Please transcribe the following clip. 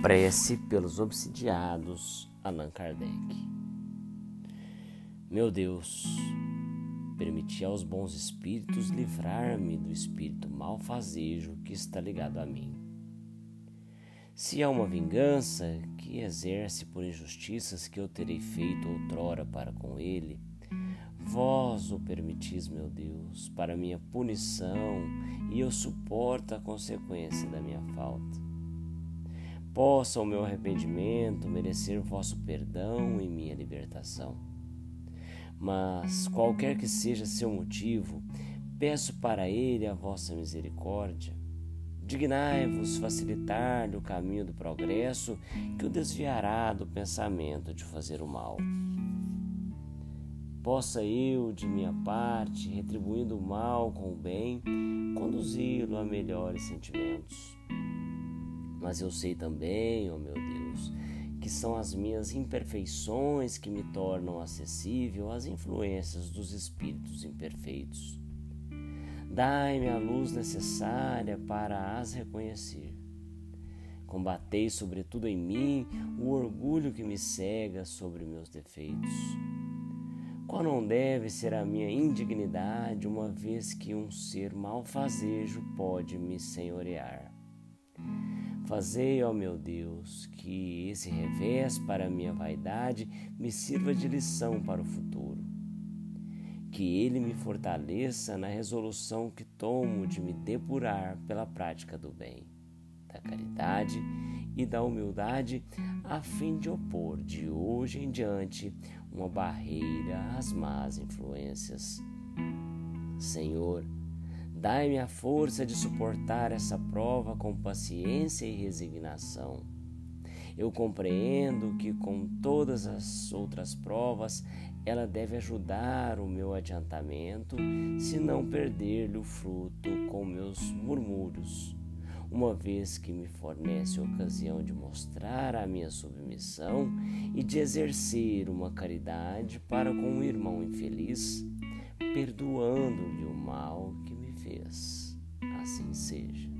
Prece pelos obsidiados, Allan Kardec. Meu Deus, permiti aos bons espíritos livrar-me do espírito malfazejo que está ligado a mim. Se há uma vingança que exerce por injustiças que eu terei feito outrora para com ele, vós o permitis, meu Deus, para minha punição, e eu suporto a consequência da minha falta possa o meu arrependimento merecer vosso perdão e minha libertação. Mas, qualquer que seja seu motivo, peço para ele a vossa misericórdia. Dignai-vos facilitar-lhe o caminho do progresso que o desviará do pensamento de fazer o mal. Possa eu, de minha parte, retribuindo o mal com o bem, conduzi-lo a melhores sentimentos mas eu sei também, ó oh meu Deus, que são as minhas imperfeições que me tornam acessível às influências dos espíritos imperfeitos. Dai-me a luz necessária para as reconhecer. Combatei, sobretudo em mim, o orgulho que me cega sobre meus defeitos. Qual não deve ser a minha indignidade, uma vez que um ser malfazejo pode me senhorear? Fazei, ó meu Deus, que esse revés para minha vaidade me sirva de lição para o futuro. Que ele me fortaleça na resolução que tomo de me depurar pela prática do bem, da caridade e da humildade, a fim de opor de hoje em diante uma barreira às más influências. Senhor, Dai-me a força de suportar essa prova com paciência e resignação. Eu compreendo que, com todas as outras provas, ela deve ajudar o meu adiantamento, se não perder-lhe o fruto com meus murmúrios, uma vez que me fornece ocasião de mostrar a minha submissão e de exercer uma caridade para com um irmão infeliz, perdoando-lhe o mal que fez. Assim seja.